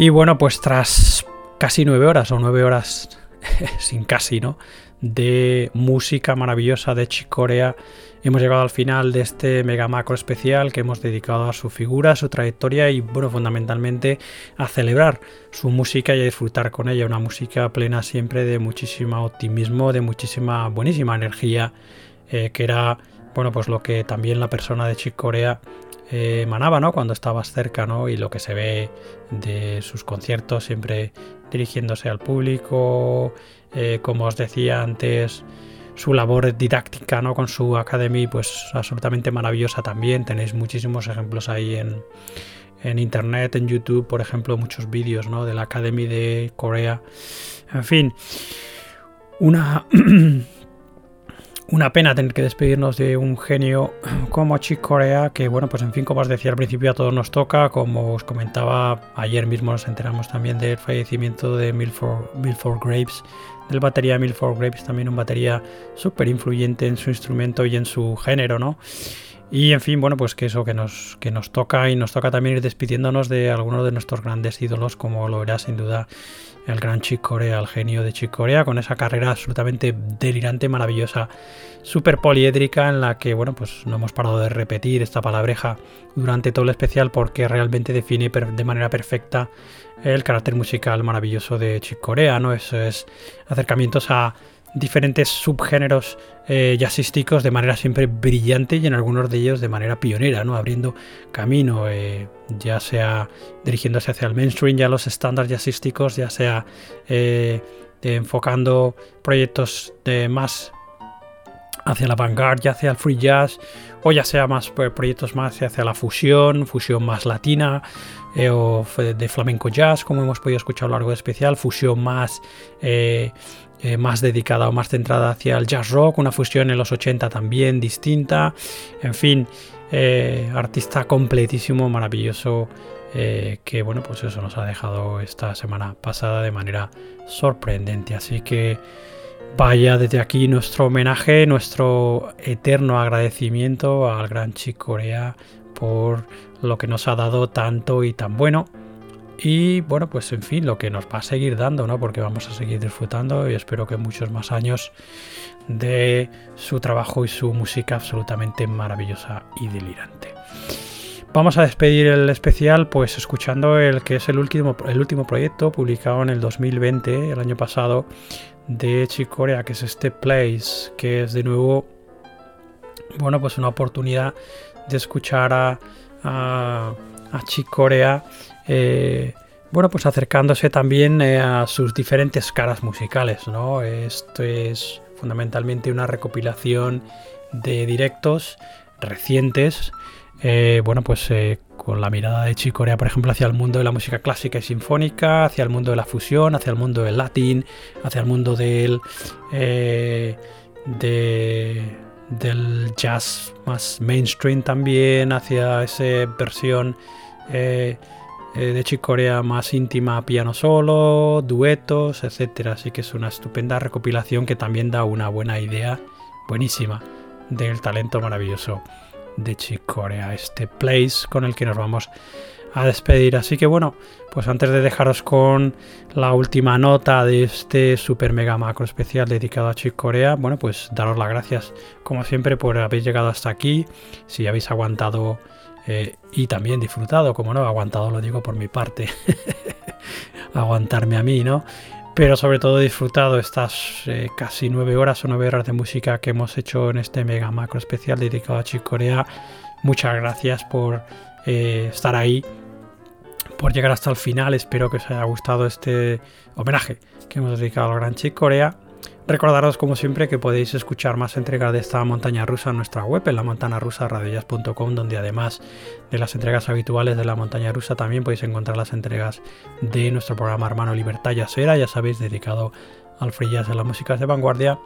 Y bueno, pues tras casi nueve horas o nueve horas [laughs] sin casi, ¿no? De música maravillosa de Chicorea, hemos llegado al final de este mega macro especial que hemos dedicado a su figura, a su trayectoria y, bueno, fundamentalmente a celebrar su música y a disfrutar con ella. Una música plena siempre de muchísimo optimismo, de muchísima buenísima energía, eh, que era, bueno, pues lo que también la persona de Chicorea eh, emanaba ¿no? cuando estabas cerca ¿no? y lo que se ve de sus conciertos siempre dirigiéndose al público, eh, como os decía antes, su labor didáctica ¿no? con su Academy, pues absolutamente maravillosa también. Tenéis muchísimos ejemplos ahí en, en internet, en YouTube, por ejemplo, muchos vídeos ¿no? de la Academy de Corea. En fin, una [clears throat] una pena tener que despedirnos de un genio como Chick Corea, que bueno, pues en fin, como os decía al principio, a todos nos toca. Como os comentaba, ayer mismo nos enteramos también del fallecimiento de Milford, Graves, del batería Milford Graves, también un batería súper influyente en su instrumento y en su género, ¿no? Y en fin, bueno, pues que eso que nos, que nos toca y nos toca también ir despidiéndonos de algunos de nuestros grandes ídolos, como lo verá sin duda el gran Chick Corea, el genio de Chick Corea, con esa carrera absolutamente delirante, maravillosa, súper poliédrica, en la que, bueno, pues no hemos parado de repetir esta palabreja durante todo el especial porque realmente define de manera perfecta el carácter musical maravilloso de Chick Corea, ¿no? Eso es acercamientos a diferentes subgéneros eh, jazzísticos de manera siempre brillante y en algunos de ellos de manera pionera, ¿no? abriendo camino, eh, ya sea dirigiéndose hacia el mainstream, ya los estándares jazzísticos, ya sea eh, enfocando proyectos de más hacia la vanguard, ya hacia el free jazz, o ya sea más pues, proyectos más hacia la fusión, fusión más latina, o de flamenco jazz, como hemos podido escuchar a lo largo de especial, fusión más más dedicada o más centrada hacia el jazz rock, una fusión en los 80 también distinta, en fin, eh, artista completísimo, maravilloso, eh, que bueno, pues eso nos ha dejado esta semana pasada de manera sorprendente, así que vaya desde aquí nuestro homenaje, nuestro eterno agradecimiento al gran Chick Corea por lo que nos ha dado tanto y tan bueno y bueno, pues en fin, lo que nos va a seguir dando, ¿no? Porque vamos a seguir disfrutando y espero que muchos más años de su trabajo y su música absolutamente maravillosa y delirante. Vamos a despedir el especial pues escuchando el que es el último, el último proyecto publicado en el 2020, el año pasado, de Chicorea, que es este Place, que es de nuevo, bueno, pues una oportunidad de escuchar a, a, a Chicorea eh, bueno, pues acercándose también eh, a sus diferentes caras musicales, ¿no? Esto es fundamentalmente una recopilación de directos recientes, eh, bueno, pues con la mirada de Chicorea, por ejemplo, hacia el mundo de la música clásica y sinfónica, hacia el mundo de la fusión, hacia el mundo del latín, hacia el mundo del, del jazz más mainstream también, hacia esa versión eh, de Chicorea más íntima, piano solo, duetos, etcétera. Así que es una estupenda recopilación que también da una buena idea, buenísima, del talento maravilloso de Chicorea, este place con el que nos vamos a despedir. Así que bueno, pues antes de dejaros con la última nota de este super mega macro especial dedicado a Chicorea, bueno, pues daros las gracias como siempre por haber llegado hasta aquí. Si habéis aguantado eh, y también disfrutado, como no, aguantado lo digo por mi parte, [laughs] aguantarme a mí, ¿no? Pero sobre todo disfrutado estas eh, casi nueve horas o nueve horas de música que hemos hecho en este mega macro especial dedicado a Chicorea. Muchas gracias por eh, estar ahí, por llegar hasta el final. Espero que os haya gustado este homenaje que hemos dedicado al gran Chicorea. Recordaros como siempre que podéis escuchar más entregas de esta montaña rusa en nuestra web, en la montaña rusa donde además de las entregas habituales de la montaña rusa también podéis encontrar las entregas de nuestro programa hermano Libertad Yasera, ya sabéis, dedicado al free a las músicas de vanguardia.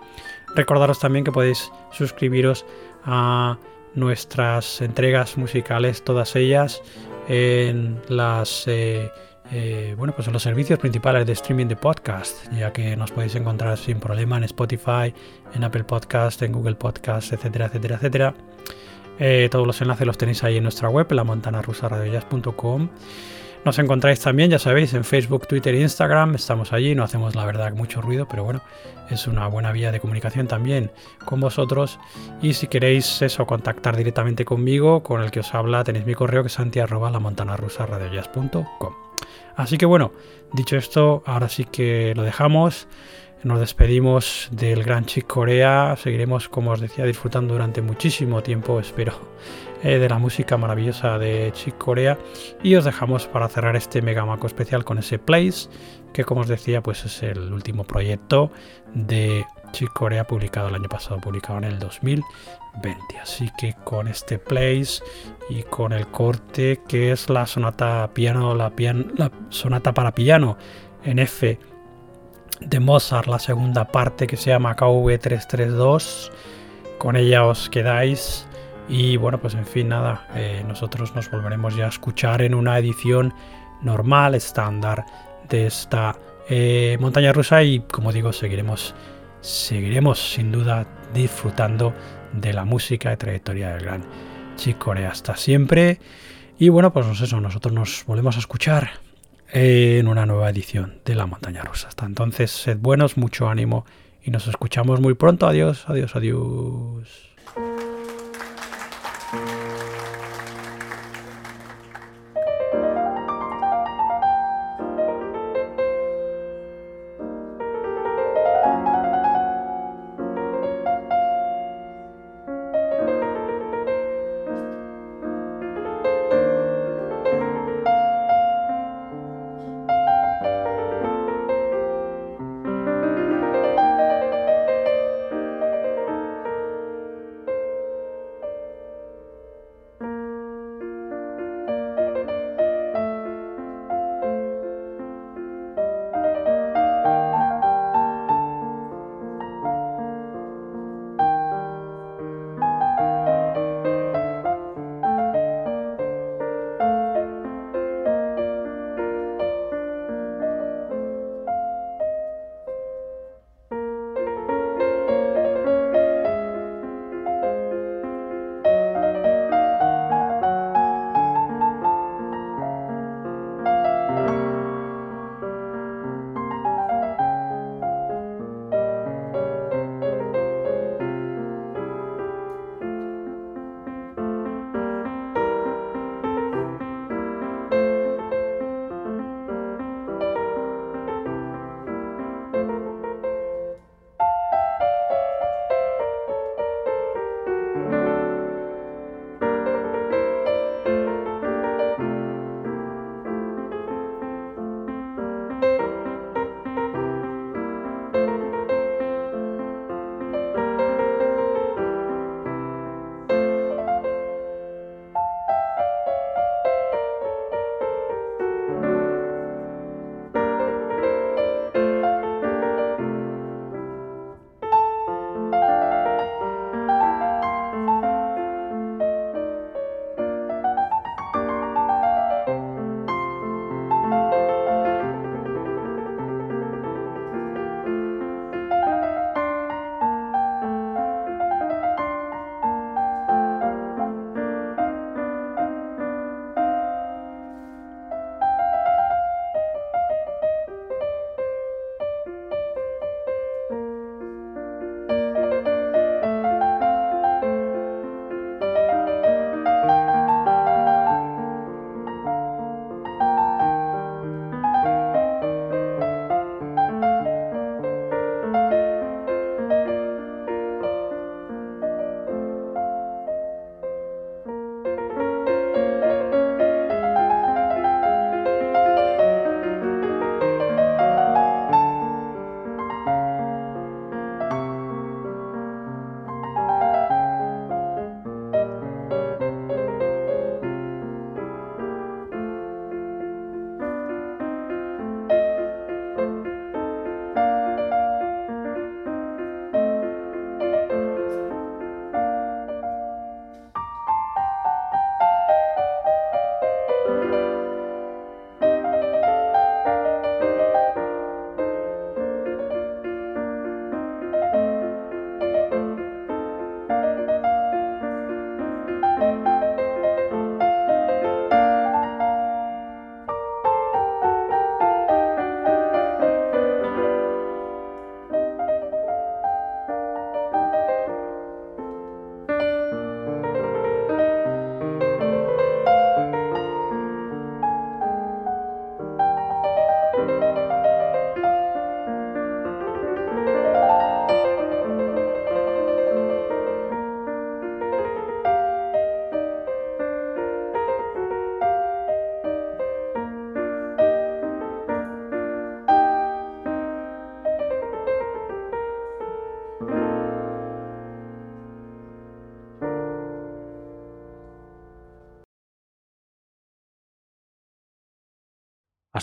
Recordaros también que podéis suscribiros a nuestras entregas musicales, todas ellas, en las... Eh, eh, bueno, pues en los servicios principales de streaming de podcast, ya que nos podéis encontrar sin problema en Spotify, en Apple Podcast, en Google Podcast, etcétera, etcétera, etcétera. Eh, todos los enlaces los tenéis ahí en nuestra web, la Nos encontráis también, ya sabéis, en Facebook, Twitter e Instagram. Estamos allí, no hacemos la verdad mucho ruido, pero bueno, es una buena vía de comunicación también con vosotros. Y si queréis eso, contactar directamente conmigo, con el que os habla, tenéis mi correo que es santi arroba la Así que bueno, dicho esto, ahora sí que lo dejamos. Nos despedimos del Gran Chick Corea. Seguiremos, como os decía, disfrutando durante muchísimo tiempo, espero, eh, de la música maravillosa de Chick Corea y os dejamos para cerrar este Mega Maco especial con ese Place que como os decía pues es el último proyecto de Chick Corea publicado el año pasado, publicado en el 2020. Así que con este Place y con el corte que es la sonata piano, la, la sonata para piano en F de Mozart, la segunda parte que se llama KV 332. Con ella os quedáis y bueno, pues en fin, nada, eh, nosotros nos volveremos ya a escuchar en una edición normal, estándar de esta eh, montaña rusa y como digo, seguiremos, seguiremos sin duda disfrutando de la música y trayectoria del gran Chicorea hasta siempre. Y bueno, pues eso, nosotros nos volvemos a escuchar en una nueva edición de la montaña rusa. Hasta entonces, sed buenos, mucho ánimo y nos escuchamos muy pronto. Adiós, adiós, adiós.